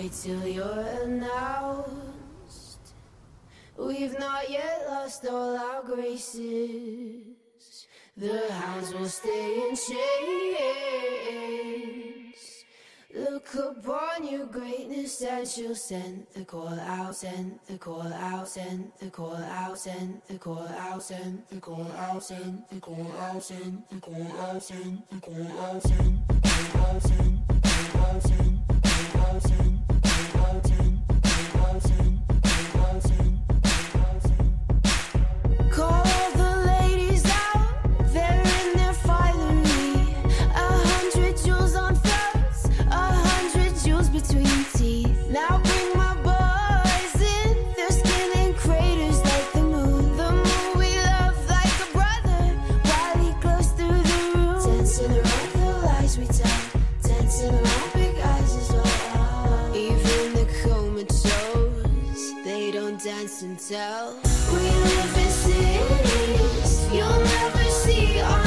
wait till you're announced. We've not yet lost all our graces. The hounds will stay in chains. Look upon your greatness and she'll send the call out, send the call out, send the call out, send the call out, send the call out, send the call out, send the call out, send the call out, send the call out, send the call out, send the call out, send the call dance and. We live in cities you'll never see on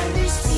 find these